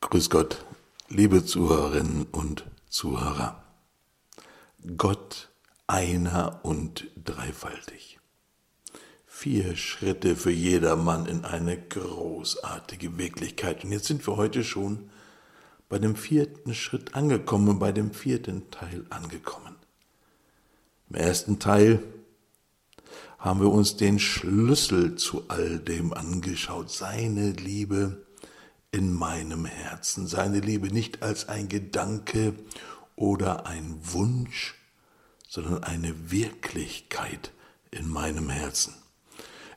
Grüß Gott, liebe Zuhörerinnen und Zuhörer. Gott einer und dreifaltig. Vier Schritte für jedermann in eine großartige Wirklichkeit. Und jetzt sind wir heute schon bei dem vierten Schritt angekommen, bei dem vierten Teil angekommen. Im ersten Teil haben wir uns den Schlüssel zu all dem angeschaut, seine Liebe in meinem Herzen, seine Liebe nicht als ein Gedanke oder ein Wunsch, sondern eine Wirklichkeit in meinem Herzen.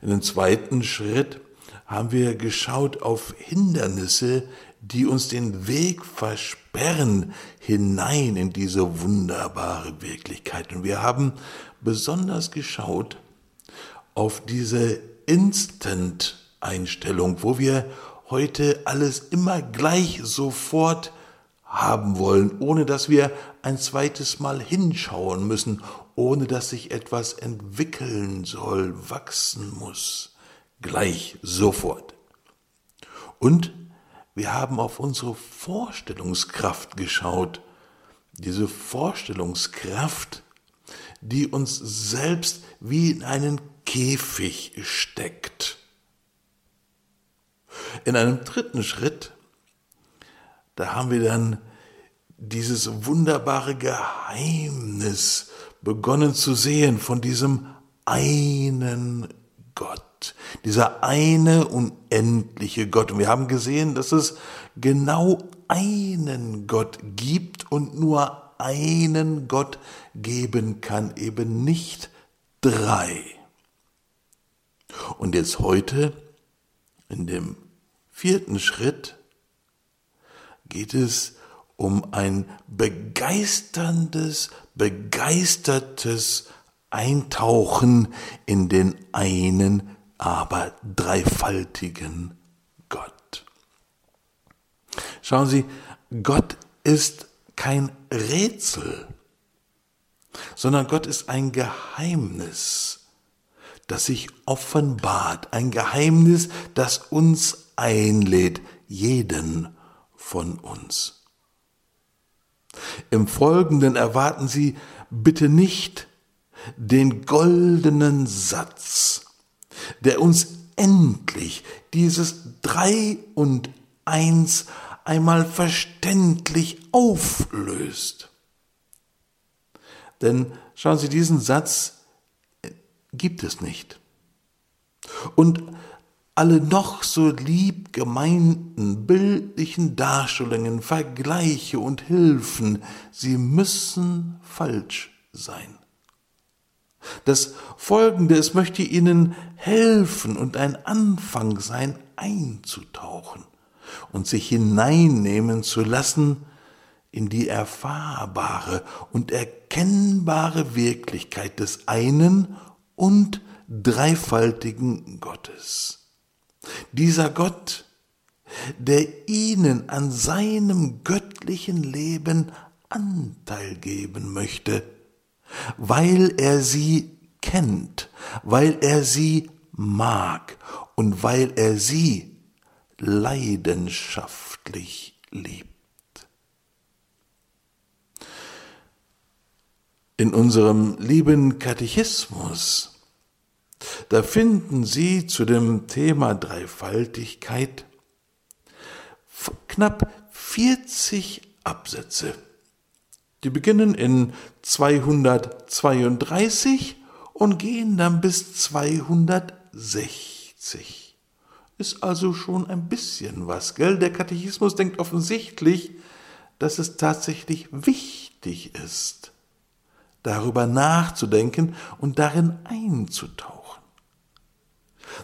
In dem zweiten Schritt haben wir geschaut auf Hindernisse, die uns den Weg versperren hinein in diese wunderbare Wirklichkeit. Und wir haben besonders geschaut auf diese Instant-Einstellung, wo wir heute alles immer gleich sofort haben wollen, ohne dass wir ein zweites Mal hinschauen müssen, ohne dass sich etwas entwickeln soll, wachsen muss, gleich sofort. Und wir haben auf unsere Vorstellungskraft geschaut, diese Vorstellungskraft, die uns selbst wie in einen Käfig steckt in einem dritten Schritt, da haben wir dann dieses wunderbare Geheimnis begonnen zu sehen von diesem einen Gott, dieser eine unendliche Gott. Und wir haben gesehen, dass es genau einen Gott gibt und nur einen Gott geben kann, eben nicht drei. Und jetzt heute in dem vierten Schritt geht es um ein begeisterndes, begeistertes Eintauchen in den einen, aber dreifaltigen Gott. Schauen Sie, Gott ist kein Rätsel, sondern Gott ist ein Geheimnis, das sich offenbart, ein Geheimnis, das uns einlädt, jeden von uns. Im Folgenden erwarten Sie bitte nicht den goldenen Satz, der uns endlich dieses Drei und Eins einmal verständlich auflöst. Denn schauen Sie, diesen Satz gibt es nicht. Und alle noch so lieb gemeinten bildlichen Darstellungen, Vergleiche und Hilfen, sie müssen falsch sein. Das Folgende, es möchte Ihnen helfen und ein Anfang sein, einzutauchen und sich hineinnehmen zu lassen in die erfahrbare und erkennbare Wirklichkeit des einen und dreifaltigen Gottes. Dieser Gott, der ihnen an seinem göttlichen Leben Anteil geben möchte, weil er sie kennt, weil er sie mag und weil er sie leidenschaftlich liebt. In unserem lieben Katechismus da finden Sie zu dem Thema Dreifaltigkeit knapp 40 Absätze. Die beginnen in 232 und gehen dann bis 260. Ist also schon ein bisschen was, gell? Der Katechismus denkt offensichtlich, dass es tatsächlich wichtig ist, darüber nachzudenken und darin einzutauchen.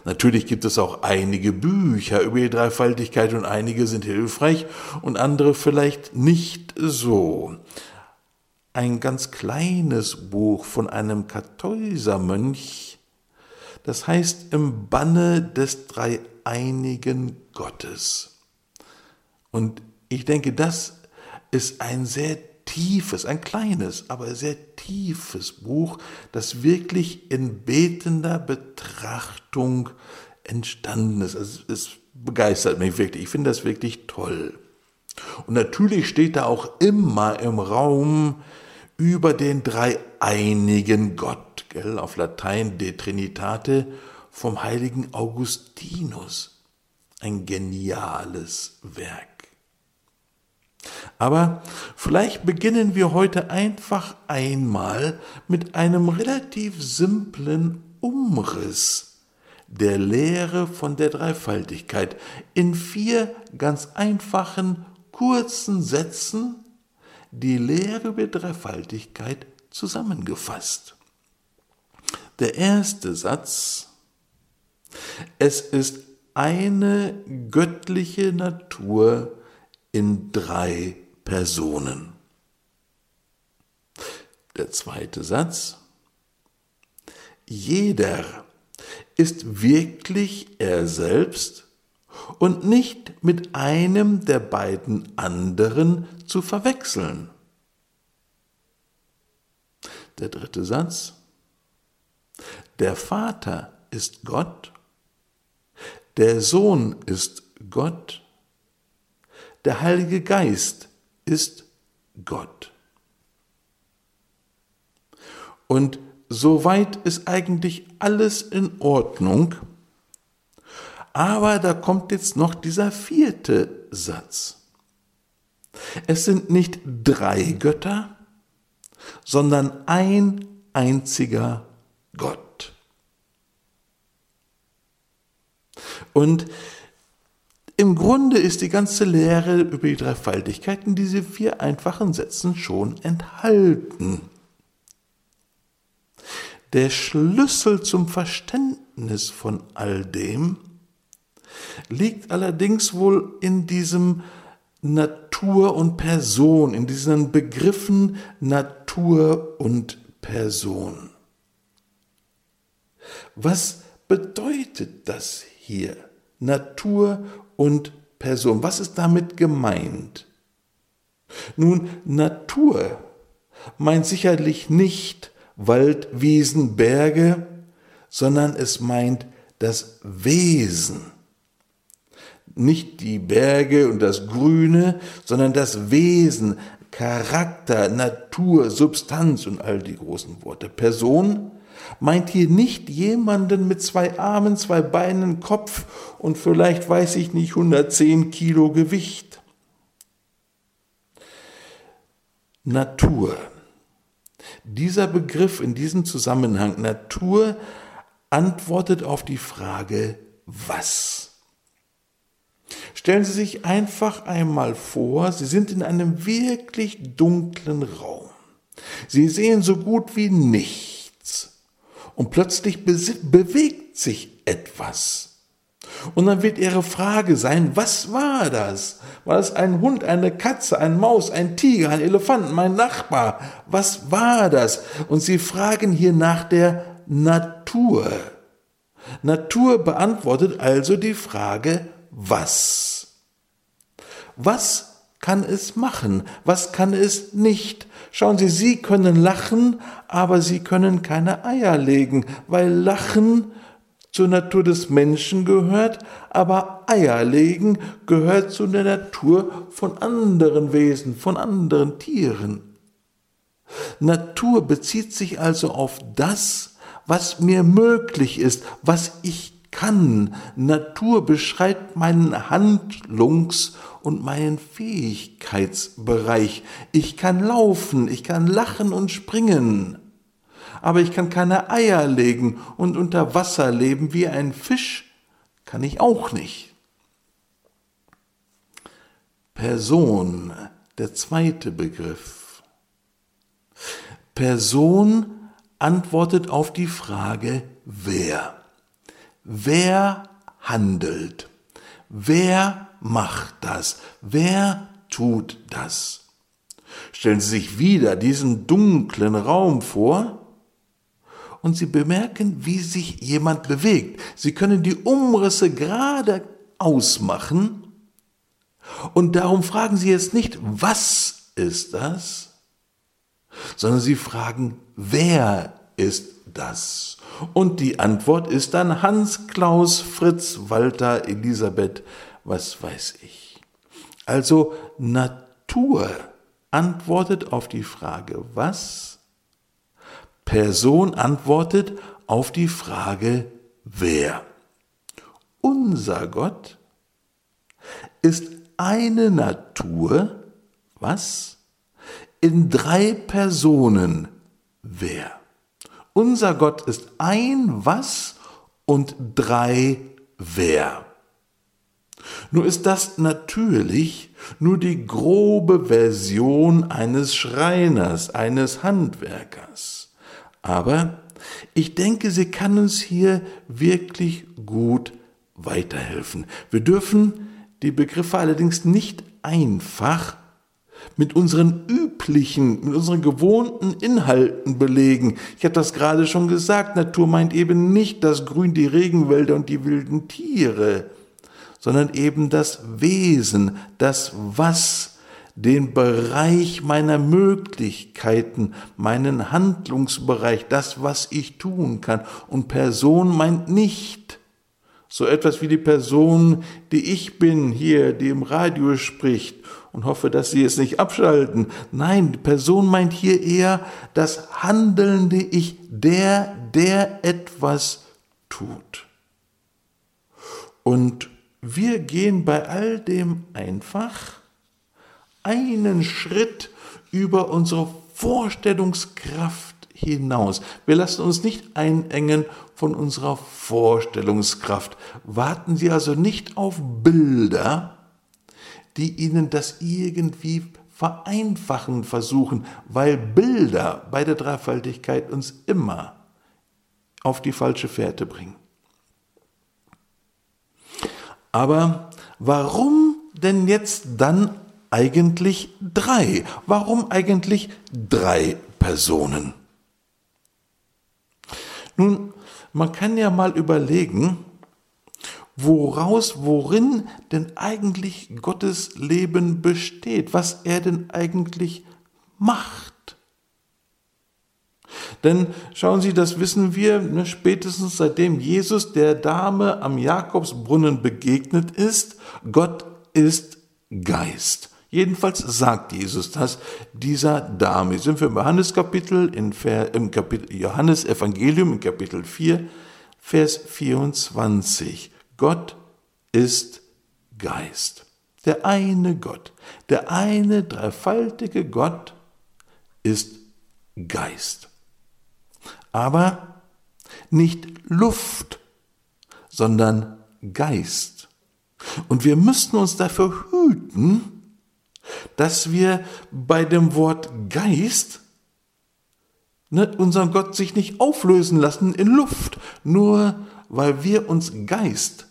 Natürlich gibt es auch einige Bücher über die Dreifaltigkeit und einige sind hilfreich und andere vielleicht nicht so. Ein ganz kleines Buch von einem Kartäusermönch, das heißt Im Banne des dreieinigen Gottes. Und ich denke, das ist ein sehr tiefes, ein kleines, aber sehr tiefes Buch, das wirklich in betender Betrachtung entstanden ist. Also es begeistert mich wirklich. Ich finde das wirklich toll. Und natürlich steht da auch immer im Raum über den dreieinigen Gott, gell, auf Latein De Trinitate, vom heiligen Augustinus. Ein geniales Werk. Aber vielleicht beginnen wir heute einfach einmal mit einem relativ simplen Umriss der Lehre von der Dreifaltigkeit in vier ganz einfachen, kurzen Sätzen die Lehre über Dreifaltigkeit zusammengefasst. Der erste Satz, es ist eine göttliche Natur in drei Personen. Der zweite Satz. Jeder ist wirklich er selbst und nicht mit einem der beiden anderen zu verwechseln. Der dritte Satz. Der Vater ist Gott, der Sohn ist Gott, der Heilige Geist ist Gott. Und soweit ist eigentlich alles in Ordnung. Aber da kommt jetzt noch dieser vierte Satz. Es sind nicht drei Götter, sondern ein einziger Gott. Und im Grunde ist die ganze Lehre über die Dreifaltigkeit in diese vier einfachen Sätzen schon enthalten. Der Schlüssel zum Verständnis von all dem liegt allerdings wohl in diesem Natur und Person, in diesen Begriffen Natur und Person. Was bedeutet das hier? Natur und Person. Was ist damit gemeint? Nun, Natur meint sicherlich nicht Wald, Wiesen, Berge, sondern es meint das Wesen. Nicht die Berge und das Grüne, sondern das Wesen, Charakter, Natur, Substanz und all die großen Worte. Person meint hier nicht jemanden mit zwei Armen, zwei Beinen, Kopf und vielleicht weiß ich nicht 110 Kilo Gewicht. Natur. Dieser Begriff in diesem Zusammenhang Natur antwortet auf die Frage was. Stellen Sie sich einfach einmal vor, Sie sind in einem wirklich dunklen Raum. Sie sehen so gut wie nichts und plötzlich bewegt sich etwas. Und dann wird ihre Frage sein, was war das? War das ein Hund, eine Katze, ein Maus, ein Tiger, ein Elefant, mein Nachbar? Was war das? Und sie fragen hier nach der Natur. Natur beantwortet also die Frage, was? Was kann es machen? Was kann es nicht? Schauen Sie, Sie können lachen, aber Sie können keine Eier legen, weil Lachen zur Natur des Menschen gehört, aber Eier legen gehört zu der Natur von anderen Wesen, von anderen Tieren. Natur bezieht sich also auf das, was mir möglich ist, was ich kann. Natur beschreibt meinen Handlungs- und meinen Fähigkeitsbereich. Ich kann laufen, ich kann lachen und springen, aber ich kann keine Eier legen und unter Wasser leben wie ein Fisch, kann ich auch nicht. Person, der zweite Begriff. Person antwortet auf die Frage, wer. Wer handelt? Wer macht das? Wer tut das? Stellen Sie sich wieder diesen dunklen Raum vor und Sie bemerken, wie sich jemand bewegt. Sie können die Umrisse gerade ausmachen und darum fragen Sie jetzt nicht, was ist das, sondern sie fragen, wer ist das? Und die Antwort ist dann Hans, Klaus, Fritz, Walter, Elisabeth, was weiß ich. Also Natur antwortet auf die Frage was, Person antwortet auf die Frage wer. Unser Gott ist eine Natur, was? In drei Personen, wer? Unser Gott ist ein was und drei wer. Nur ist das natürlich nur die grobe Version eines Schreiners, eines Handwerkers. Aber ich denke, sie kann uns hier wirklich gut weiterhelfen. Wir dürfen die Begriffe allerdings nicht einfach mit unseren üblichen, mit unseren gewohnten Inhalten belegen. Ich habe das gerade schon gesagt, Natur meint eben nicht das Grün, die Regenwälder und die wilden Tiere, sondern eben das Wesen, das Was, den Bereich meiner Möglichkeiten, meinen Handlungsbereich, das, was ich tun kann. Und Person meint nicht so etwas wie die Person, die ich bin, hier, die im Radio spricht und hoffe, dass Sie es nicht abschalten. Nein, die Person meint hier eher das handelnde Ich, der, der etwas tut. Und wir gehen bei all dem einfach einen Schritt über unsere Vorstellungskraft hinaus. Wir lassen uns nicht einengen von unserer Vorstellungskraft. Warten Sie also nicht auf Bilder, die Ihnen das irgendwie vereinfachen versuchen, weil Bilder bei der Dreifaltigkeit uns immer auf die falsche Fährte bringen. Aber warum denn jetzt dann eigentlich drei? Warum eigentlich drei Personen? Nun, man kann ja mal überlegen, woraus, worin denn eigentlich Gottes Leben besteht, was er denn eigentlich macht. Denn schauen Sie, das wissen wir ne, spätestens seitdem Jesus der Dame am Jakobsbrunnen begegnet ist. Gott ist Geist. Jedenfalls sagt Jesus das dieser Dame. Sind wir im Johanneskapitel, im Kapitel Johannes Evangelium in Kapitel 4, Vers 24. Gott ist Geist. Der eine Gott, der eine dreifaltige Gott ist Geist. Aber nicht Luft, sondern Geist. Und wir müssten uns dafür hüten, dass wir bei dem Wort Geist ne, unseren Gott sich nicht auflösen lassen in Luft, nur weil wir uns Geist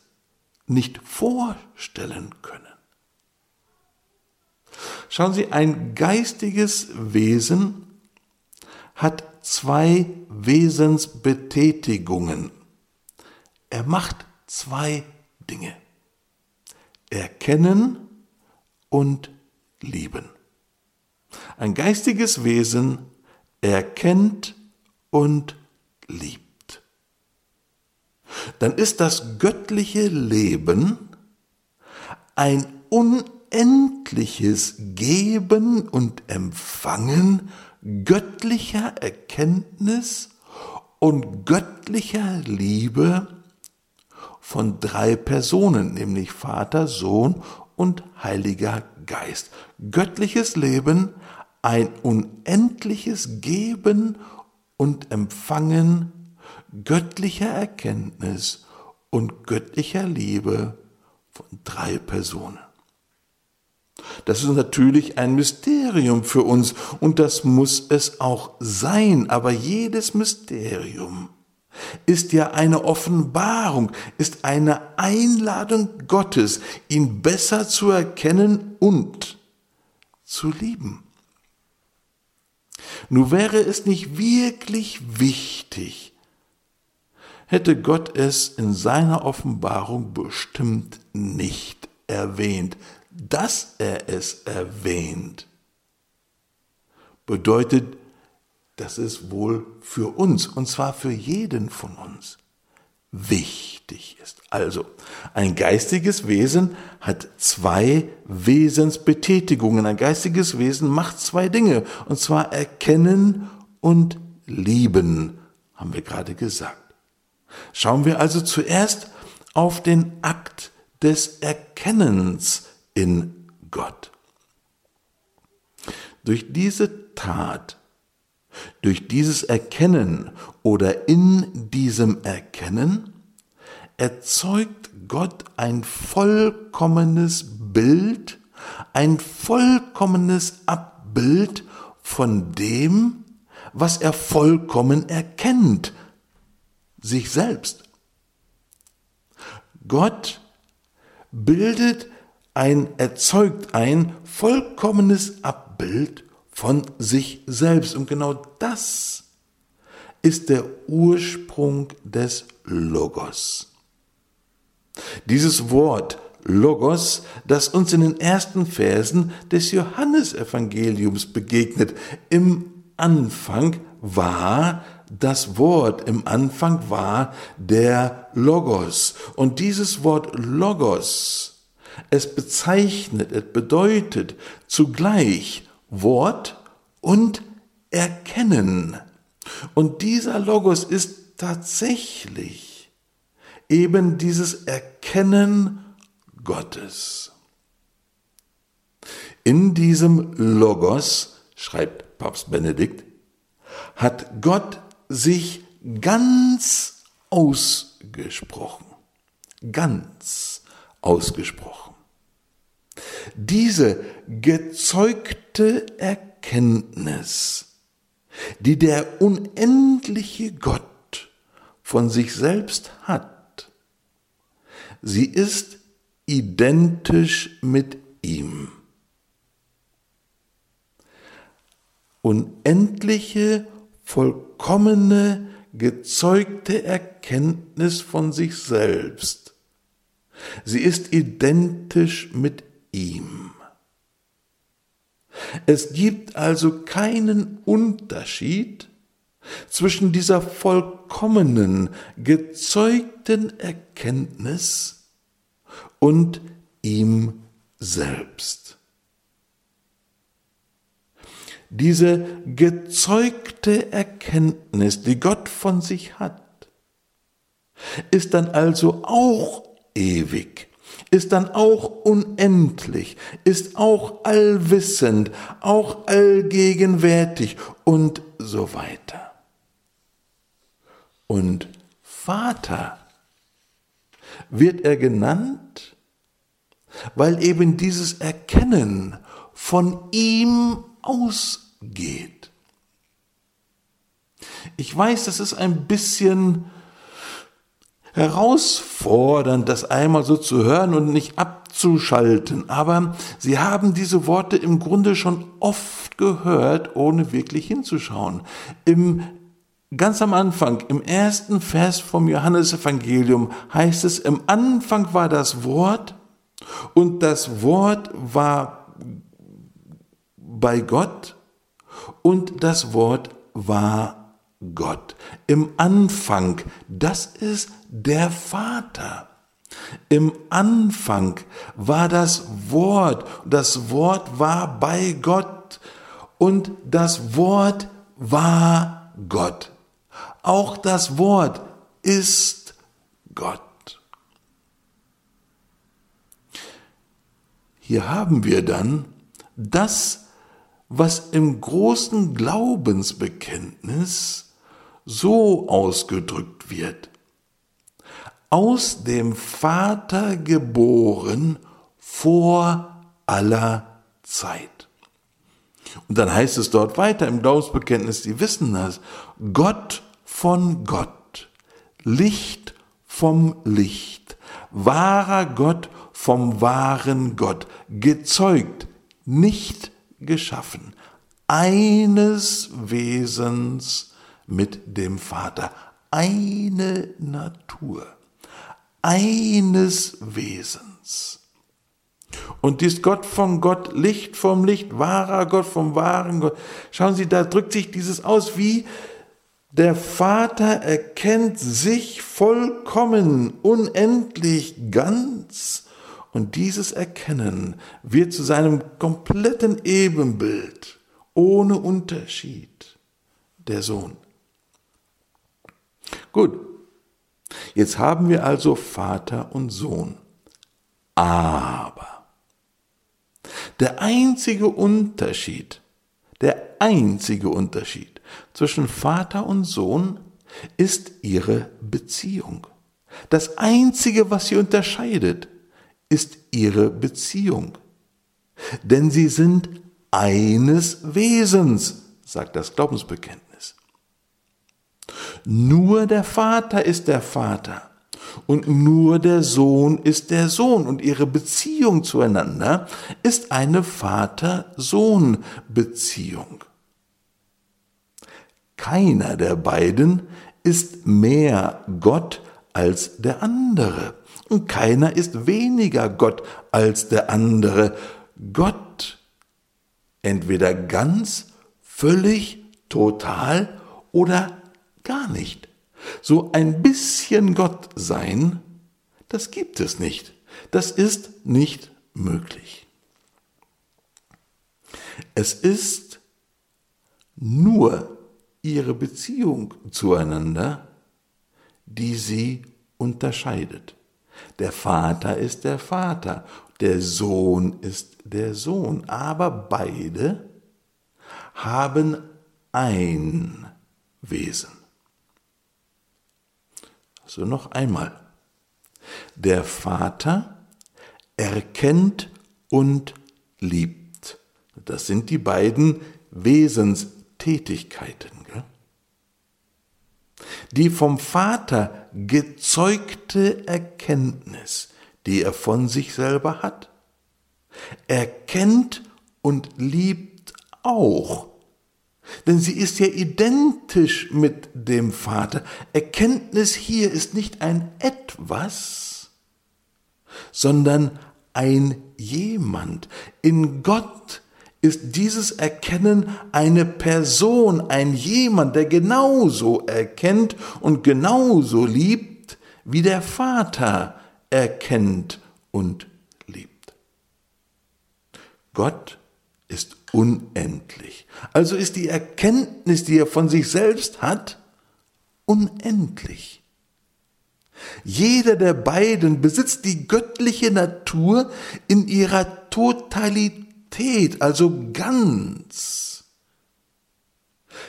nicht vorstellen können. Schauen Sie, ein geistiges Wesen hat zwei Wesensbetätigungen. Er macht zwei Dinge. Erkennen und lieben. Ein geistiges Wesen erkennt und liebt. Dann ist das göttliche Leben ein unendliches Geben und Empfangen göttlicher Erkenntnis und göttlicher Liebe von drei Personen, nämlich Vater, Sohn und Heiliger Geist. Göttliches Leben, ein unendliches Geben und Empfangen göttlicher Erkenntnis und göttlicher Liebe von drei Personen. Das ist natürlich ein Mysterium für uns und das muss es auch sein, aber jedes Mysterium ist ja eine Offenbarung, ist eine Einladung Gottes, ihn besser zu erkennen und zu lieben. Nun wäre es nicht wirklich wichtig, hätte Gott es in seiner Offenbarung bestimmt nicht erwähnt. Dass er es erwähnt, bedeutet dass es wohl für uns, und zwar für jeden von uns, wichtig ist. Also, ein geistiges Wesen hat zwei Wesensbetätigungen. Ein geistiges Wesen macht zwei Dinge, und zwar erkennen und lieben, haben wir gerade gesagt. Schauen wir also zuerst auf den Akt des Erkennens in Gott. Durch diese Tat, durch dieses Erkennen oder in diesem Erkennen erzeugt Gott ein vollkommenes Bild, ein vollkommenes Abbild von dem, was er vollkommen erkennt, sich selbst. Gott bildet ein, erzeugt ein vollkommenes Abbild von sich selbst. Und genau das ist der Ursprung des Logos. Dieses Wort Logos, das uns in den ersten Versen des Johannesevangeliums begegnet. Im Anfang war das Wort, im Anfang war der Logos. Und dieses Wort Logos, es bezeichnet, es bedeutet zugleich Wort und Erkennen. Und dieser Logos ist tatsächlich eben dieses Erkennen Gottes. In diesem Logos, schreibt Papst Benedikt, hat Gott sich ganz ausgesprochen. Ganz ausgesprochen. Diese gezeugte Erkenntnis, die der unendliche Gott von sich selbst hat, sie ist identisch mit ihm. Unendliche vollkommene, gezeugte Erkenntnis von sich selbst. Sie ist identisch mit ihm. Es gibt also keinen Unterschied zwischen dieser vollkommenen, gezeugten Erkenntnis und ihm selbst. diese gezeugte Erkenntnis, die Gott von sich hat, ist dann also auch ewig, ist dann auch unendlich, ist auch allwissend, auch allgegenwärtig und so weiter. Und Vater wird er genannt, weil eben dieses Erkennen von ihm ausgeht. Ich weiß, das ist ein bisschen herausfordernd, das einmal so zu hören und nicht abzuschalten, aber Sie haben diese Worte im Grunde schon oft gehört, ohne wirklich hinzuschauen. Im Ganz am Anfang, im ersten Vers vom Johannesevangelium heißt es, im Anfang war das Wort und das Wort war bei Gott und das Wort war Gott. Im Anfang, das ist der Vater. Im Anfang war das Wort, das Wort war bei Gott und das Wort war Gott. Auch das Wort ist Gott. Hier haben wir dann das was im großen Glaubensbekenntnis so ausgedrückt wird. Aus dem Vater geboren vor aller Zeit. Und dann heißt es dort weiter im Glaubensbekenntnis, die wissen das, Gott von Gott, Licht vom Licht, wahrer Gott vom wahren Gott, gezeugt, nicht geschaffen, eines Wesens mit dem Vater, eine Natur, eines Wesens. Und dies Gott von Gott, Licht vom Licht, wahrer Gott vom wahren Gott. Schauen Sie, da drückt sich dieses aus, wie der Vater erkennt sich vollkommen, unendlich, ganz. Und dieses Erkennen wird zu seinem kompletten Ebenbild, ohne Unterschied, der Sohn. Gut, jetzt haben wir also Vater und Sohn. Aber der einzige Unterschied, der einzige Unterschied zwischen Vater und Sohn ist ihre Beziehung. Das einzige, was sie unterscheidet, ist ihre Beziehung. Denn sie sind eines Wesens, sagt das Glaubensbekenntnis. Nur der Vater ist der Vater und nur der Sohn ist der Sohn und ihre Beziehung zueinander ist eine Vater-Sohn-Beziehung. Keiner der beiden ist mehr Gott als der andere und keiner ist weniger Gott als der andere. Gott entweder ganz, völlig, total oder gar nicht. So ein bisschen Gott sein, das gibt es nicht. Das ist nicht möglich. Es ist nur ihre Beziehung zueinander, die sie unterscheidet. Der Vater ist der Vater, der Sohn ist der Sohn, aber beide haben ein Wesen. So noch einmal. Der Vater erkennt und liebt. Das sind die beiden Wesenstätigkeiten. Gell? Die vom Vater gezeugte Erkenntnis, die er von sich selber hat, erkennt und liebt auch denn sie ist ja identisch mit dem Vater. Erkenntnis hier ist nicht ein etwas, sondern ein jemand. In Gott ist dieses Erkennen eine Person, ein jemand, der genauso erkennt und genauso liebt, wie der Vater erkennt und liebt. Gott ist unendlich. Also ist die Erkenntnis, die er von sich selbst hat, unendlich. Jeder der beiden besitzt die göttliche Natur in ihrer Totalität, also ganz.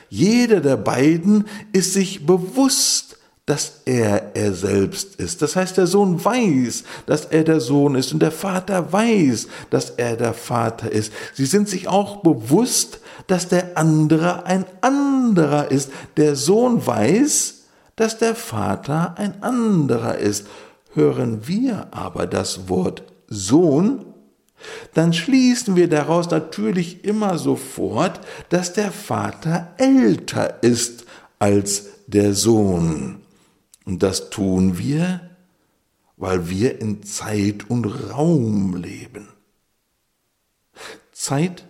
Jeder der beiden ist sich bewusst dass er er selbst ist. Das heißt, der Sohn weiß, dass er der Sohn ist und der Vater weiß, dass er der Vater ist. Sie sind sich auch bewusst, dass der andere ein anderer ist. Der Sohn weiß, dass der Vater ein anderer ist. Hören wir aber das Wort Sohn, dann schließen wir daraus natürlich immer sofort, dass der Vater älter ist als der Sohn. Und das tun wir, weil wir in Zeit und Raum leben. Zeit,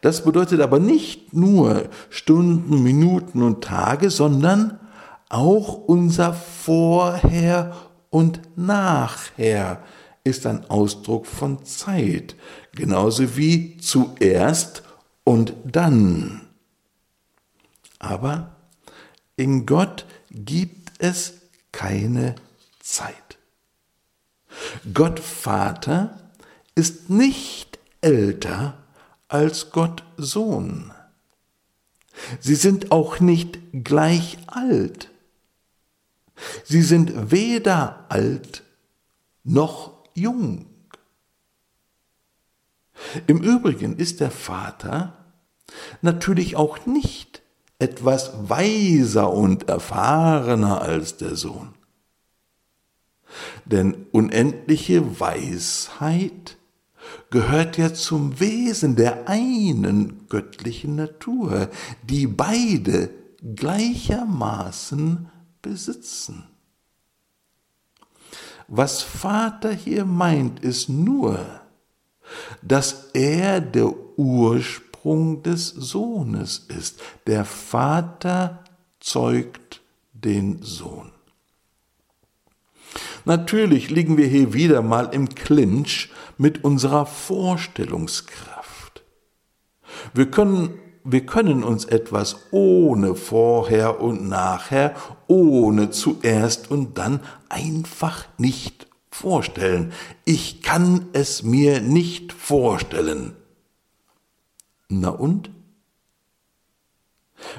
das bedeutet aber nicht nur Stunden, Minuten und Tage, sondern auch unser Vorher und Nachher ist ein Ausdruck von Zeit, genauso wie zuerst und dann. Aber in Gott gibt es keine Zeit. Gott Vater ist nicht älter als Gott Sohn. Sie sind auch nicht gleich alt. Sie sind weder alt noch jung. Im Übrigen ist der Vater natürlich auch nicht etwas weiser und erfahrener als der Sohn. Denn unendliche Weisheit gehört ja zum Wesen der einen göttlichen Natur, die beide gleichermaßen besitzen. Was Vater hier meint, ist nur, dass er der Ursprung des Sohnes ist. Der Vater zeugt den Sohn. Natürlich liegen wir hier wieder mal im Clinch mit unserer Vorstellungskraft. Wir können, wir können uns etwas ohne vorher und nachher, ohne zuerst und dann einfach nicht vorstellen. Ich kann es mir nicht vorstellen. Na und?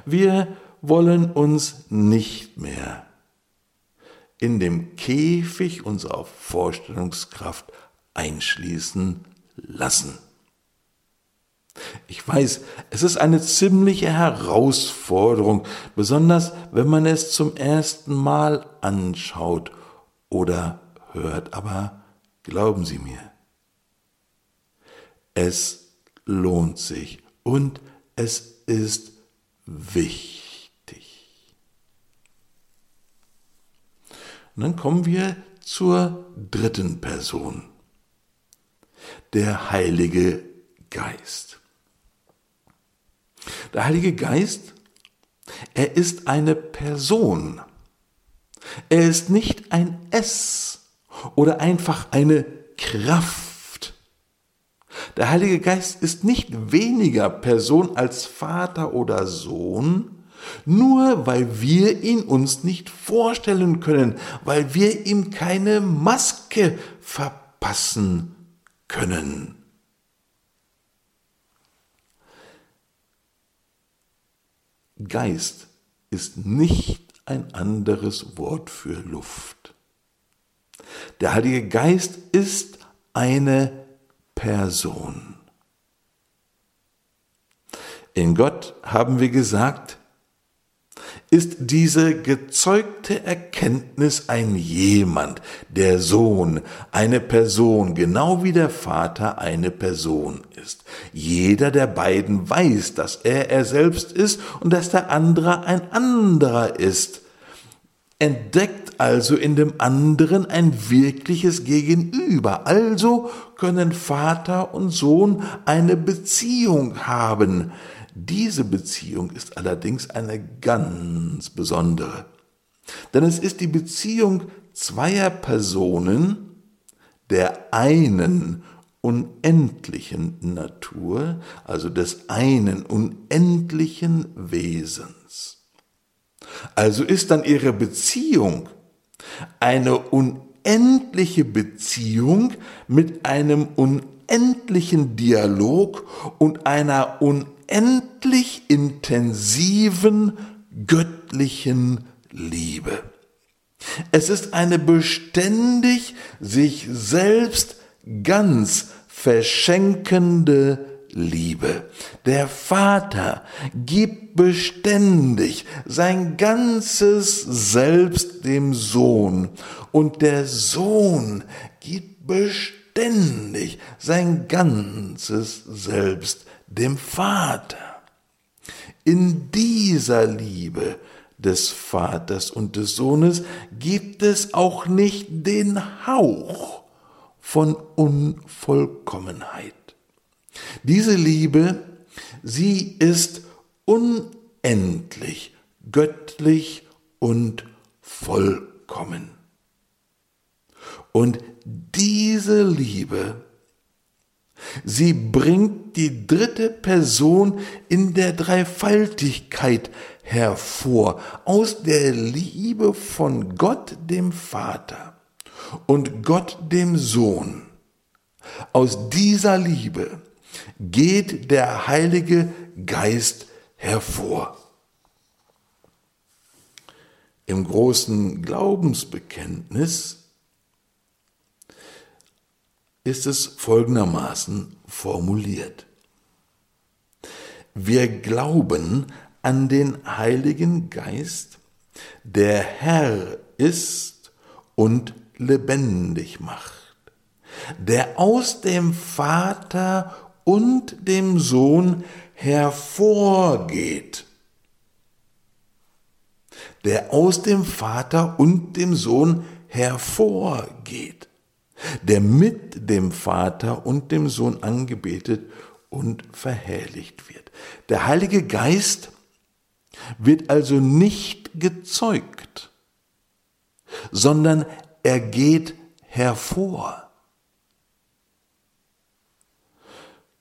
Wir wollen uns nicht mehr in dem Käfig unserer Vorstellungskraft einschließen lassen. Ich weiß, es ist eine ziemliche Herausforderung, besonders wenn man es zum ersten Mal anschaut oder hört, aber glauben Sie mir, es lohnt sich und es ist wichtig. Und dann kommen wir zur dritten Person, der Heilige Geist. Der Heilige Geist, er ist eine Person. Er ist nicht ein Es oder einfach eine Kraft. Der Heilige Geist ist nicht weniger Person als Vater oder Sohn, nur weil wir ihn uns nicht vorstellen können, weil wir ihm keine Maske verpassen können. Geist ist nicht ein anderes Wort für Luft. Der Heilige Geist ist eine Person. In Gott haben wir gesagt, ist diese gezeugte Erkenntnis ein jemand, der Sohn, eine Person, genau wie der Vater eine Person ist. Jeder der beiden weiß, dass er er selbst ist und dass der andere ein anderer ist. Entdeckt also in dem anderen ein wirkliches Gegenüber. Also können Vater und Sohn eine Beziehung haben. Diese Beziehung ist allerdings eine ganz besondere. Denn es ist die Beziehung zweier Personen der einen unendlichen Natur, also des einen unendlichen Wesens. Also ist dann ihre Beziehung eine unendliche Beziehung mit einem unendlichen Dialog und einer unendlich intensiven göttlichen Liebe. Es ist eine beständig sich selbst ganz verschenkende Liebe. Der Vater gibt beständig sein ganzes Selbst dem Sohn und der Sohn gibt beständig sein ganzes Selbst dem Vater. In dieser Liebe des Vaters und des Sohnes gibt es auch nicht den Hauch von Unvollkommenheit. Diese Liebe, sie ist unendlich, göttlich und vollkommen. Und diese Liebe Sie bringt die dritte Person in der Dreifaltigkeit hervor, aus der Liebe von Gott dem Vater und Gott dem Sohn. Aus dieser Liebe geht der Heilige Geist hervor. Im großen Glaubensbekenntnis ist es folgendermaßen formuliert. Wir glauben an den Heiligen Geist, der Herr ist und lebendig macht, der aus dem Vater und dem Sohn hervorgeht, der aus dem Vater und dem Sohn hervorgeht der mit dem Vater und dem Sohn angebetet und verherrlicht wird. Der Heilige Geist wird also nicht gezeugt, sondern er geht hervor.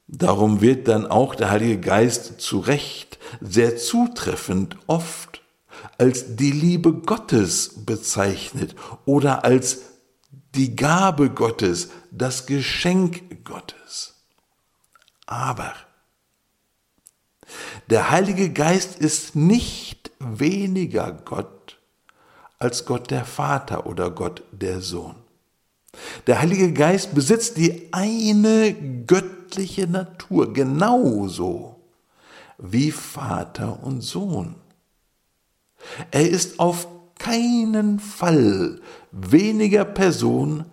Darum wird dann auch der Heilige Geist zu Recht sehr zutreffend oft als die Liebe Gottes bezeichnet oder als die Gabe Gottes, das Geschenk Gottes. Aber der Heilige Geist ist nicht weniger Gott als Gott der Vater oder Gott der Sohn. Der Heilige Geist besitzt die eine göttliche Natur genauso wie Vater und Sohn. Er ist auf keinen Fall weniger Person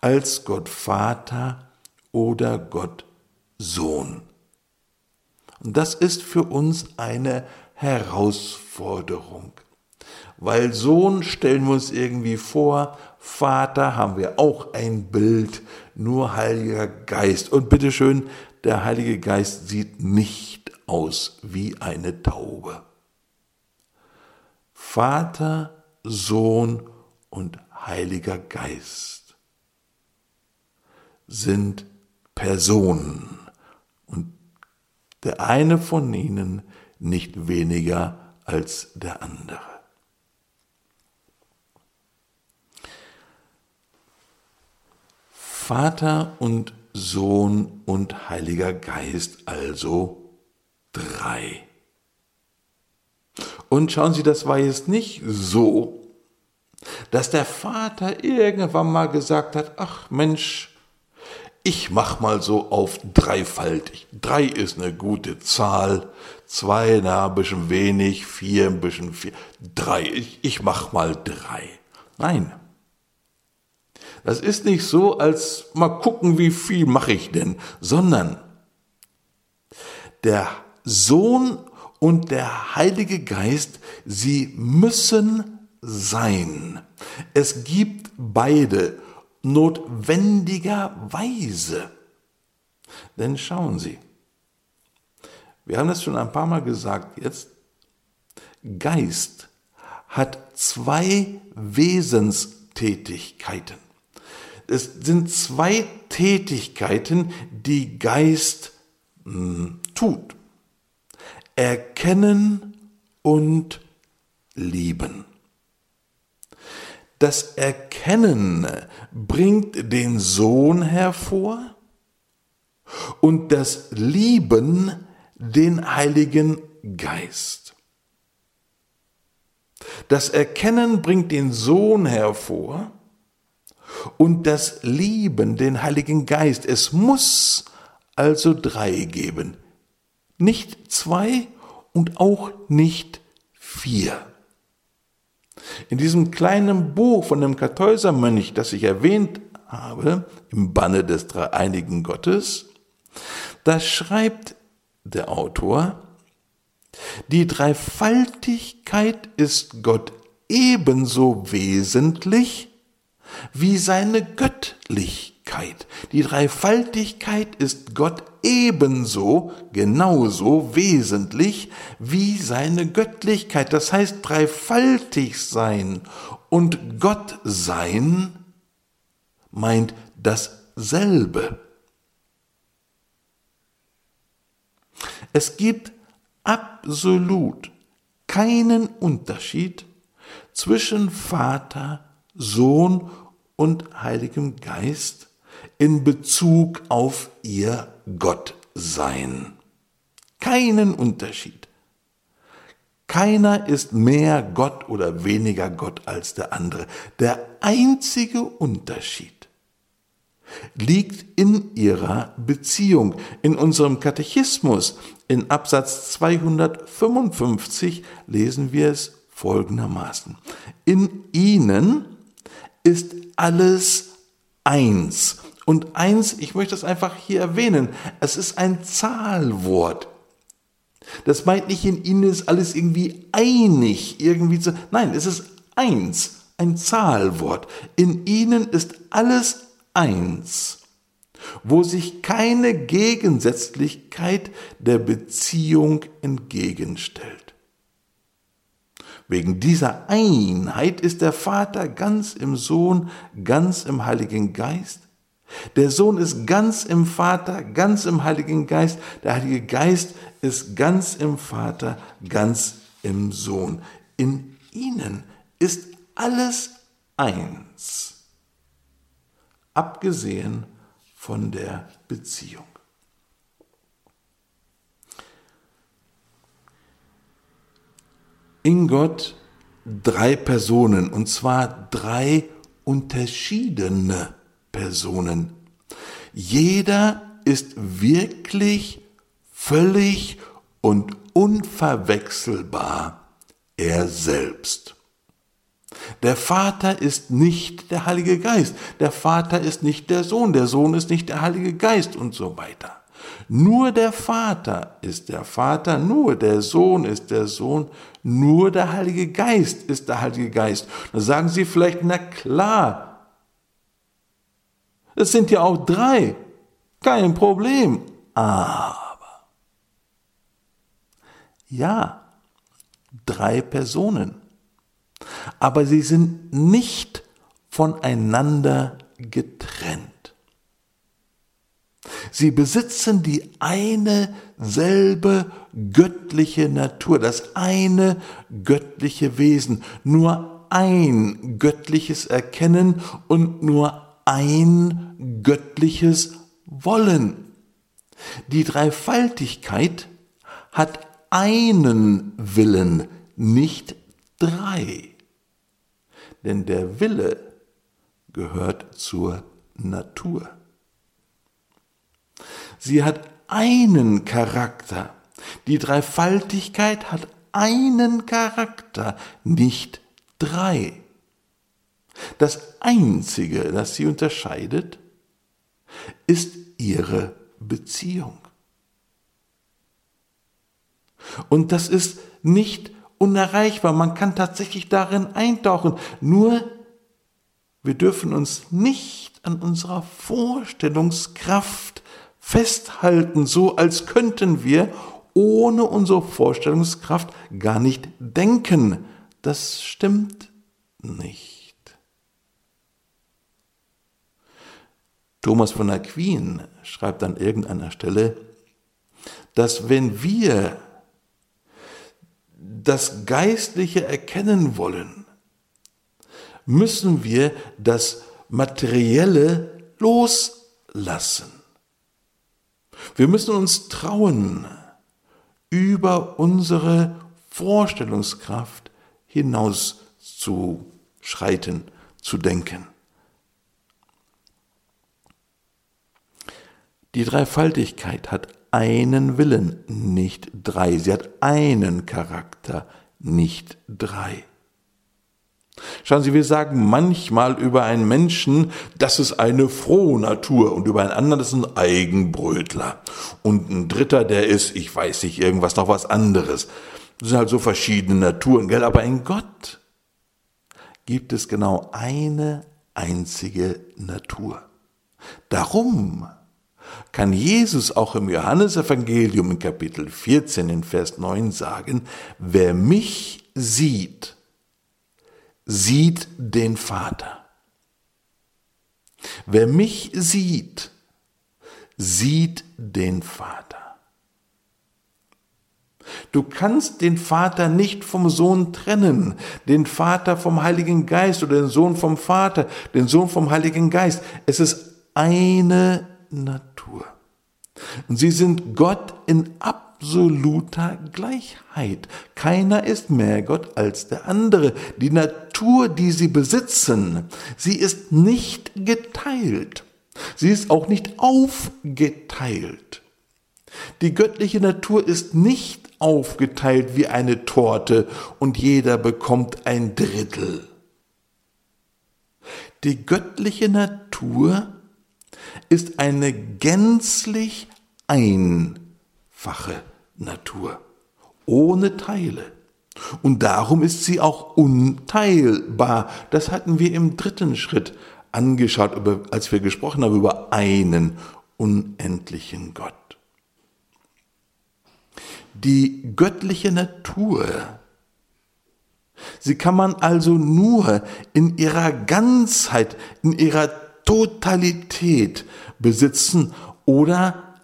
als Gott Vater oder Gott Sohn. Und das ist für uns eine Herausforderung. Weil Sohn stellen wir uns irgendwie vor, Vater haben wir auch ein Bild, nur Heiliger Geist. Und bitteschön, der Heilige Geist sieht nicht aus wie eine Taube. Vater, Sohn und Heiliger Geist sind Personen und der eine von ihnen nicht weniger als der andere. Vater und Sohn und Heiliger Geist also drei. Und schauen Sie, das war jetzt nicht so, dass der Vater irgendwann mal gesagt hat, ach Mensch, ich mach mal so auf dreifaltig. Drei ist eine gute Zahl, zwei, na, ein bisschen wenig, vier, ein bisschen viel. Drei, ich, ich mach mal drei. Nein. Das ist nicht so, als mal gucken, wie viel mache ich denn, sondern der Sohn und der Heilige Geist, sie müssen sein. Es gibt beide notwendigerweise. Denn schauen Sie, wir haben das schon ein paar Mal gesagt jetzt, Geist hat zwei Wesenstätigkeiten. Es sind zwei Tätigkeiten, die Geist mh, hm, tut. Erkennen und lieben. Das Erkennen bringt den Sohn hervor und das Lieben den Heiligen Geist. Das Erkennen bringt den Sohn hervor und das Lieben den Heiligen Geist. Es muss also drei geben, nicht zwei und auch nicht vier. In diesem kleinen Buch von dem Kartäusermönch, das ich erwähnt habe, im Banne des dreieinigen Gottes, da schreibt der Autor, die Dreifaltigkeit ist Gott ebenso wesentlich wie seine Göttlichkeit. Die Dreifaltigkeit ist Gott ebenso, genauso wesentlich wie seine Göttlichkeit. Das heißt, dreifaltig sein und Gott sein meint dasselbe. Es gibt absolut keinen Unterschied zwischen Vater, Sohn und Heiligem Geist in Bezug auf ihr Gottsein. Keinen Unterschied. Keiner ist mehr Gott oder weniger Gott als der andere. Der einzige Unterschied liegt in ihrer Beziehung. In unserem Katechismus in Absatz 255 lesen wir es folgendermaßen. In ihnen ist alles eins. Und eins, ich möchte das einfach hier erwähnen, es ist ein Zahlwort. Das meint nicht, in ihnen ist alles irgendwie einig, irgendwie so. Nein, es ist eins, ein Zahlwort. In ihnen ist alles eins, wo sich keine Gegensätzlichkeit der Beziehung entgegenstellt. Wegen dieser Einheit ist der Vater ganz im Sohn, ganz im Heiligen Geist. Der Sohn ist ganz im Vater, ganz im Heiligen Geist. Der Heilige Geist ist ganz im Vater, ganz im Sohn. In ihnen ist alles eins, abgesehen von der Beziehung. In Gott drei Personen, und zwar drei unterschiedene Personen. Jeder ist wirklich, völlig und unverwechselbar er selbst. Der Vater ist nicht der Heilige Geist, der Vater ist nicht der Sohn, der Sohn ist nicht der Heilige Geist und so weiter. Nur der Vater ist der Vater, nur der Sohn ist der Sohn, nur der Heilige Geist ist der Heilige Geist. Da sagen Sie vielleicht, na klar, es sind ja auch drei, kein Problem. Aber, ja, drei Personen aber sie sind nicht voneinander getrennt. Sie besitzen die eine selbe göttliche Natur, das eine göttliche Wesen, nur ein göttliches Erkennen und nur ein göttliches Wollen. Die Dreifaltigkeit hat einen Willen, nicht drei denn der Wille gehört zur Natur. Sie hat einen Charakter. Die Dreifaltigkeit hat einen Charakter, nicht drei. Das Einzige, das sie unterscheidet, ist ihre Beziehung. Und das ist nicht unerreichbar. Man kann tatsächlich darin eintauchen. Nur wir dürfen uns nicht an unserer Vorstellungskraft festhalten, so als könnten wir ohne unsere Vorstellungskraft gar nicht denken. Das stimmt nicht. Thomas von Aquin schreibt an irgendeiner Stelle, dass wenn wir das Geistliche erkennen wollen, müssen wir das Materielle loslassen. Wir müssen uns trauen, über unsere Vorstellungskraft hinaus zu schreiten, zu denken. Die Dreifaltigkeit hat einen Willen, nicht drei. Sie hat einen Charakter, nicht drei. Schauen Sie, wir sagen manchmal über einen Menschen, das ist eine frohe Natur und über einen anderen, das ist ein Eigenbrötler. Und ein dritter, der ist, ich weiß nicht, irgendwas noch was anderes. Das sind halt so verschiedene Naturen, gell? Aber in Gott gibt es genau eine einzige Natur. Darum kann Jesus auch im Johannesevangelium in Kapitel 14 in Vers 9 sagen, wer mich sieht, sieht den Vater. Wer mich sieht, sieht den Vater. Du kannst den Vater nicht vom Sohn trennen, den Vater vom Heiligen Geist oder den Sohn vom Vater, den Sohn vom Heiligen Geist. Es ist eine Natur. Und sie sind Gott in absoluter Gleichheit. Keiner ist mehr Gott als der andere. Die Natur, die sie besitzen, sie ist nicht geteilt. Sie ist auch nicht aufgeteilt. Die göttliche Natur ist nicht aufgeteilt wie eine Torte und jeder bekommt ein Drittel. Die göttliche Natur ist eine gänzlich einfache Natur, ohne Teile. Und darum ist sie auch unteilbar. Das hatten wir im dritten Schritt angeschaut, als wir gesprochen haben über einen unendlichen Gott. Die göttliche Natur, sie kann man also nur in ihrer Ganzheit, in ihrer Totalität besitzen oder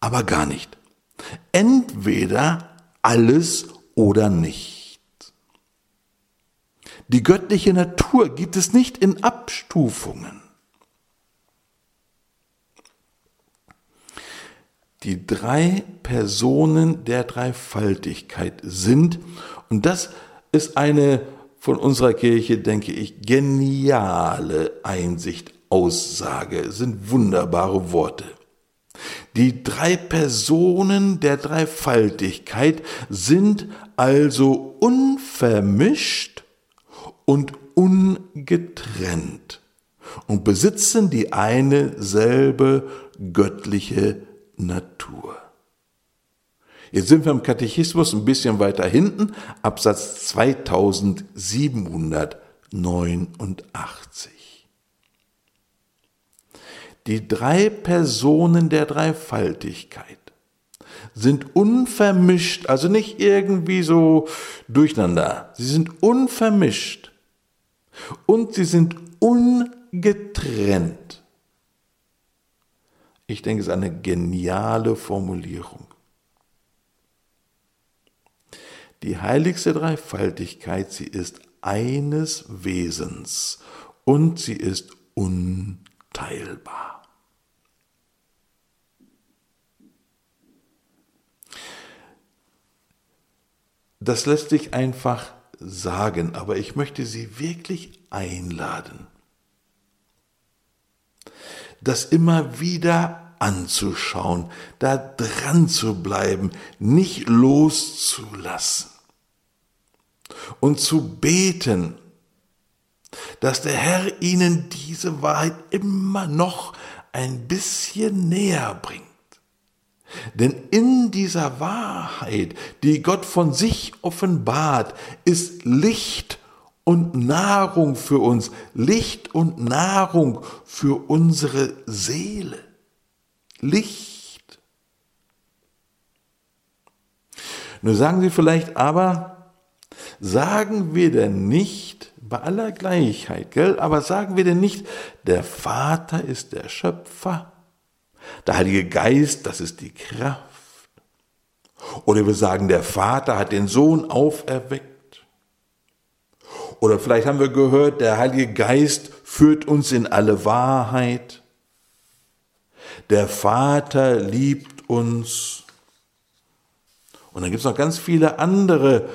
aber gar nicht. Entweder alles oder nicht. Die göttliche Natur gibt es nicht in Abstufungen. Die drei Personen der Dreifaltigkeit sind, und das ist eine von unserer Kirche, denke ich, geniale Einsicht, Aussage, sind wunderbare Worte. Die drei Personen der Dreifaltigkeit sind also unvermischt und ungetrennt und besitzen die eine selbe göttliche Natur. Jetzt sind wir im Katechismus ein bisschen weiter hinten, Absatz 2789. Die drei Personen der Dreifaltigkeit sind unvermischt, also nicht irgendwie so durcheinander. Sie sind unvermischt und sie sind ungetrennt. Ich denke, es ist eine geniale Formulierung. Die heiligste Dreifaltigkeit, sie ist eines Wesens und sie ist unteilbar. Das lässt sich einfach sagen, aber ich möchte Sie wirklich einladen, das immer wieder anzuschauen, da dran zu bleiben, nicht loszulassen und zu beten, dass der Herr Ihnen diese Wahrheit immer noch ein bisschen näher bringt. Denn in dieser Wahrheit, die Gott von sich offenbart, ist Licht und Nahrung für uns, Licht und Nahrung für unsere Seele. Licht. Nur sagen Sie vielleicht aber, sagen wir denn nicht, bei aller Gleichheit, gell, aber sagen wir denn nicht, der Vater ist der Schöpfer, der Heilige Geist, das ist die Kraft. Oder wir sagen, der Vater hat den Sohn auferweckt. Oder vielleicht haben wir gehört, der Heilige Geist führt uns in alle Wahrheit. Der Vater liebt uns. Und dann gibt es noch ganz viele andere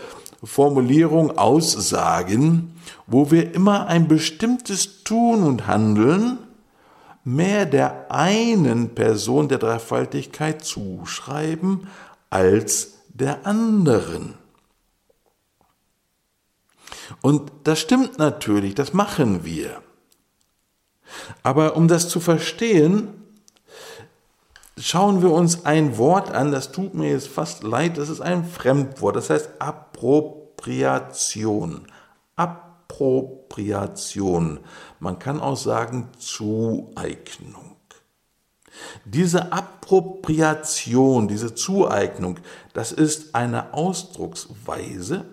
Formulierungen, Aussagen, wo wir immer ein bestimmtes Tun und Handeln mehr der einen Person der Dreifaltigkeit zuschreiben als der anderen. Und das stimmt natürlich, das machen wir. Aber um das zu verstehen, schauen wir uns ein Wort an, das tut mir jetzt fast leid, das ist ein Fremdwort, das heißt Appropriation. Appropriation. Man kann auch sagen Zueignung. Diese Appropriation, diese Zueignung, das ist eine Ausdrucksweise,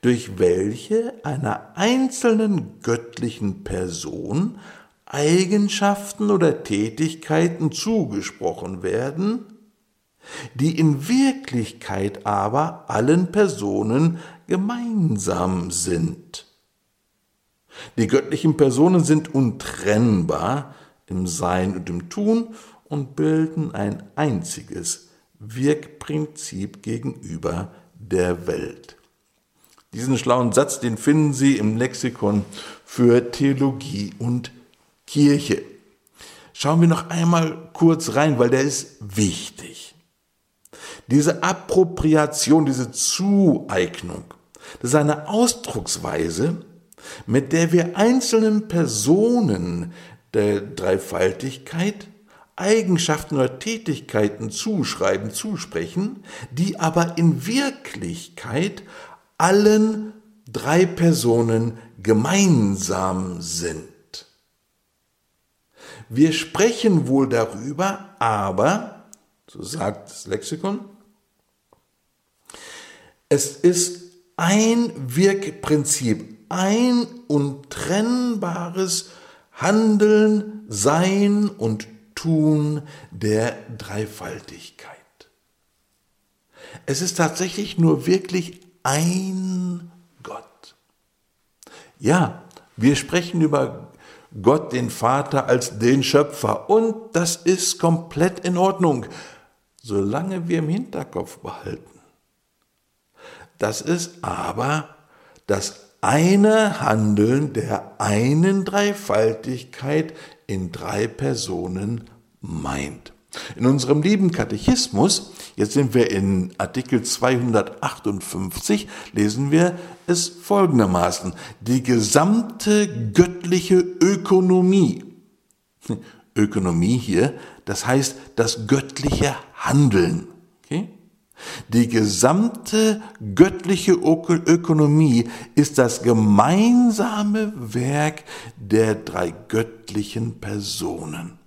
durch welche einer einzelnen göttlichen Person Eigenschaften oder Tätigkeiten zugesprochen werden, die in Wirklichkeit aber allen Personen gemeinsam sind. Die göttlichen Personen sind untrennbar im Sein und im Tun und bilden ein einziges Wirkprinzip gegenüber der Welt. Diesen schlauen Satz, den finden Sie im Lexikon für Theologie und Kirche. Schauen wir noch einmal kurz rein, weil der ist wichtig. Diese Appropriation, diese Zueignung, das ist eine Ausdrucksweise, mit der wir einzelnen Personen der Dreifaltigkeit Eigenschaften oder Tätigkeiten zuschreiben, zusprechen, die aber in Wirklichkeit allen drei Personen gemeinsam sind. Wir sprechen wohl darüber, aber, so sagt das Lexikon, es ist ein Wirkprinzip, ein untrennbares Handeln, Sein und Tun der Dreifaltigkeit. Es ist tatsächlich nur wirklich ein Gott. Ja, wir sprechen über Gott den Vater als den Schöpfer und das ist komplett in Ordnung, solange wir im Hinterkopf behalten. Das ist aber das eine Handeln der einen Dreifaltigkeit in drei Personen meint. In unserem lieben Katechismus, jetzt sind wir in Artikel 258, lesen wir es folgendermaßen. Die gesamte göttliche Ökonomie, Ökonomie hier, das heißt das göttliche Handeln. Okay? Die gesamte göttliche Ökonomie ist das gemeinsame Werk der drei göttlichen Personen.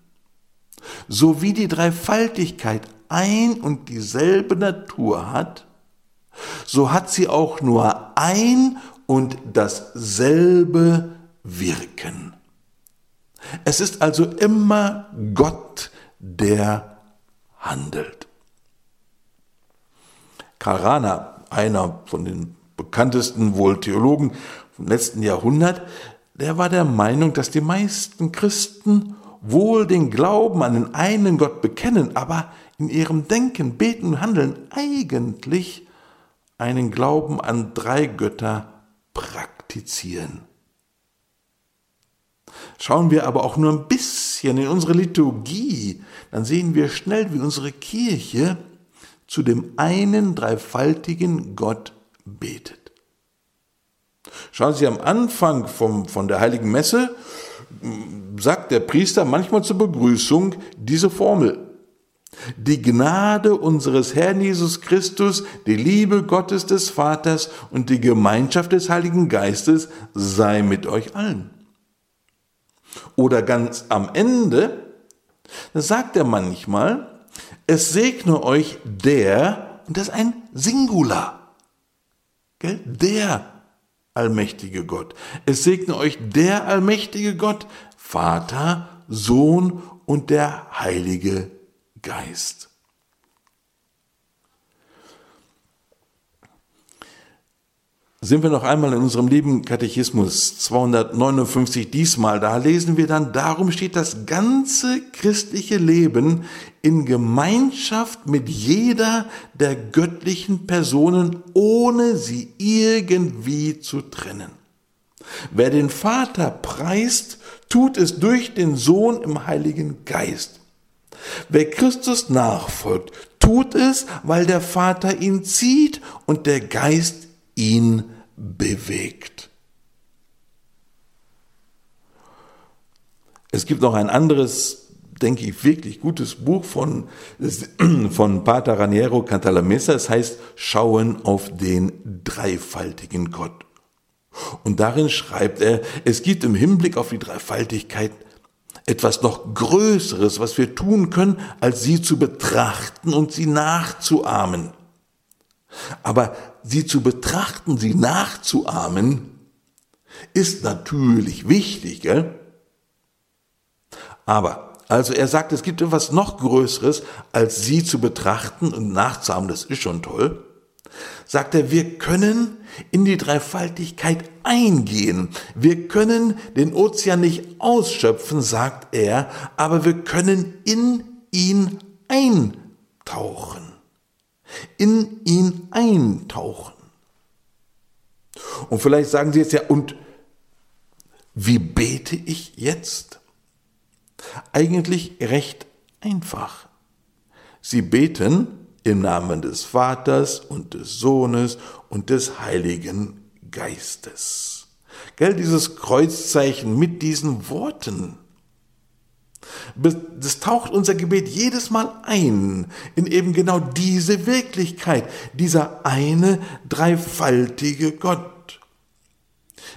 So wie die Dreifaltigkeit ein und dieselbe Natur hat, so hat sie auch nur ein und dasselbe Wirken. Es ist also immer Gott, der handelt. Karana, einer von den bekanntesten wohl Theologen vom letzten Jahrhundert, der war der Meinung, dass die meisten Christen wohl den Glauben an den einen Gott bekennen, aber in ihrem Denken, Beten und Handeln eigentlich einen Glauben an drei Götter praktizieren. Schauen wir aber auch nur ein bisschen in unsere Liturgie, dann sehen wir schnell, wie unsere Kirche zu dem einen dreifaltigen Gott betet. Schauen Sie am Anfang vom, von der heiligen Messe, sagt der Priester manchmal zur Begrüßung diese Formel. Die Gnade unseres Herrn Jesus Christus, die Liebe Gottes des Vaters und die Gemeinschaft des Heiligen Geistes sei mit euch allen. Oder ganz am Ende, da sagt er manchmal, es segne euch der, und das ist ein Singular, gell? der allmächtige Gott. Es segne euch der allmächtige Gott, Vater, Sohn und der Heilige Geist. Sind wir noch einmal in unserem lieben Katechismus 259 diesmal, da lesen wir dann, darum steht das ganze christliche Leben in Gemeinschaft mit jeder der göttlichen Personen, ohne sie irgendwie zu trennen. Wer den Vater preist, tut es durch den Sohn im Heiligen Geist. Wer Christus nachfolgt, tut es, weil der Vater ihn zieht und der Geist ihn bewegt. Es gibt noch ein anderes, denke ich, wirklich gutes Buch von, von Pater Raniero Cantalamessa. Es heißt Schauen auf den dreifaltigen Gott. Und darin schreibt er, es gibt im Hinblick auf die Dreifaltigkeit etwas noch Größeres, was wir tun können, als sie zu betrachten und sie nachzuahmen. Aber sie zu betrachten, sie nachzuahmen, ist natürlich wichtig. Gell? Aber, also er sagt, es gibt etwas noch Größeres, als sie zu betrachten und nachzuahmen, das ist schon toll. Sagt er, wir können in die Dreifaltigkeit eingehen. Wir können den Ozean nicht ausschöpfen, sagt er, aber wir können in ihn eintauchen in ihn eintauchen. Und vielleicht sagen Sie jetzt ja, und wie bete ich jetzt? Eigentlich recht einfach. Sie beten im Namen des Vaters und des Sohnes und des Heiligen Geistes. Gell, dieses Kreuzzeichen mit diesen Worten das taucht unser Gebet jedes Mal ein in eben genau diese Wirklichkeit, dieser eine dreifaltige Gott.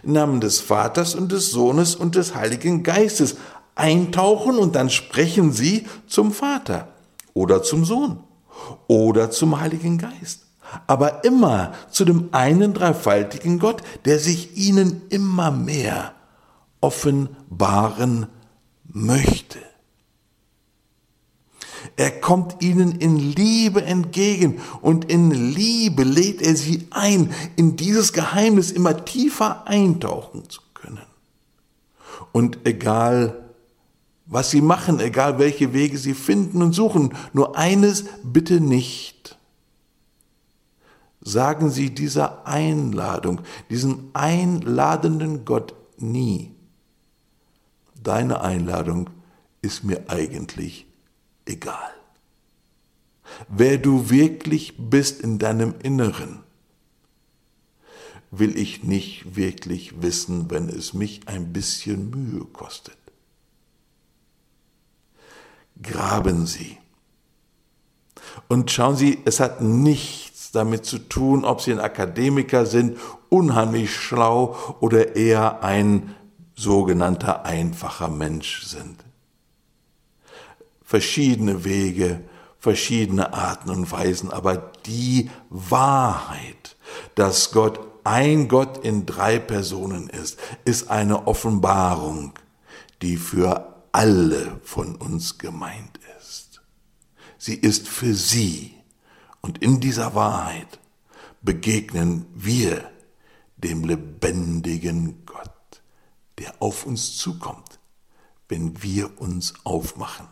Im Namen des Vaters und des Sohnes und des Heiligen Geistes. eintauchen und dann sprechen sie zum Vater oder zum Sohn oder zum Heiligen Geist. Aber immer zu dem einen dreifaltigen Gott, der sich ihnen immer mehr offenbaren möchte. Er kommt ihnen in Liebe entgegen und in Liebe lädt er sie ein, in dieses Geheimnis immer tiefer eintauchen zu können. Und egal, was sie machen, egal welche Wege sie finden und suchen, nur eines bitte nicht. Sagen Sie dieser Einladung, diesem einladenden Gott nie. Deine Einladung ist mir eigentlich egal. Wer du wirklich bist in deinem Inneren, will ich nicht wirklich wissen, wenn es mich ein bisschen Mühe kostet. Graben Sie. Und schauen Sie, es hat nichts damit zu tun, ob Sie ein Akademiker sind, unheimlich schlau oder eher ein sogenannter einfacher Mensch sind verschiedene Wege, verschiedene Arten und Weisen, aber die Wahrheit, dass Gott ein Gott in drei Personen ist, ist eine Offenbarung, die für alle von uns gemeint ist. Sie ist für sie. Und in dieser Wahrheit begegnen wir dem lebendigen Gott, der auf uns zukommt, wenn wir uns aufmachen.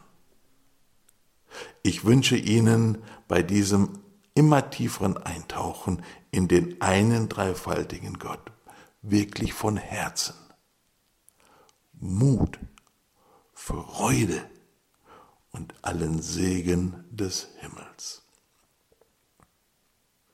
Ich wünsche Ihnen bei diesem immer tieferen Eintauchen in den einen dreifaltigen Gott wirklich von Herzen Mut, Freude und allen Segen des Himmels.